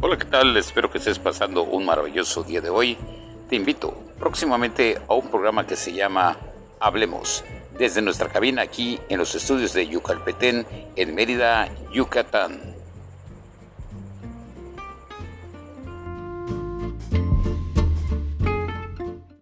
Hola, ¿qué tal? Espero que estés pasando un maravilloso día de hoy. Te invito próximamente a un programa que se llama Hablemos, desde nuestra cabina aquí en los estudios de Yucalpetén, en Mérida, Yucatán.